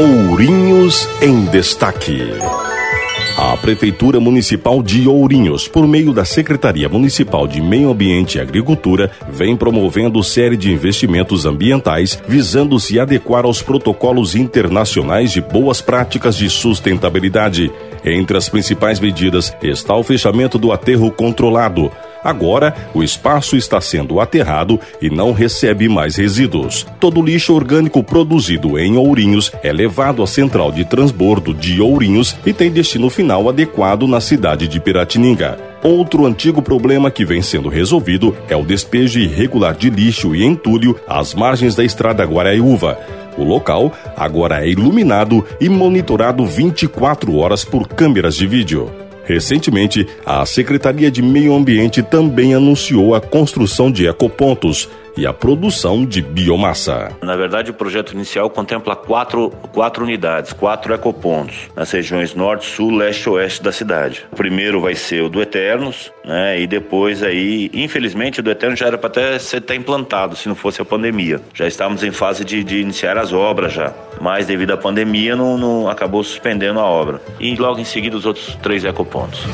Ourinhos em Destaque. A Prefeitura Municipal de Ourinhos, por meio da Secretaria Municipal de Meio Ambiente e Agricultura, vem promovendo série de investimentos ambientais visando se adequar aos protocolos internacionais de boas práticas de sustentabilidade. Entre as principais medidas está o fechamento do aterro controlado Agora, o espaço está sendo aterrado e não recebe mais resíduos. Todo lixo orgânico produzido em Ourinhos é levado à central de transbordo de Ourinhos e tem destino final adequado na cidade de Piratininga. Outro antigo problema que vem sendo resolvido é o despejo irregular de lixo e entulho às margens da estrada Guaraiúva. O local agora é iluminado e monitorado 24 horas por câmeras de vídeo. Recentemente, a Secretaria de Meio Ambiente também anunciou a construção de ecopontos e a produção de biomassa. Na verdade, o projeto inicial contempla quatro, quatro unidades, quatro ecopontos, nas regiões norte, sul, leste e oeste da cidade. O primeiro vai ser o do Eternos, né? E depois aí, infelizmente, o do Eternos já era para até ser até implantado, se não fosse a pandemia. Já estávamos em fase de, de iniciar as obras já, mas devido à pandemia não, não acabou suspendendo a obra. E logo em seguida os outros três ecopontos.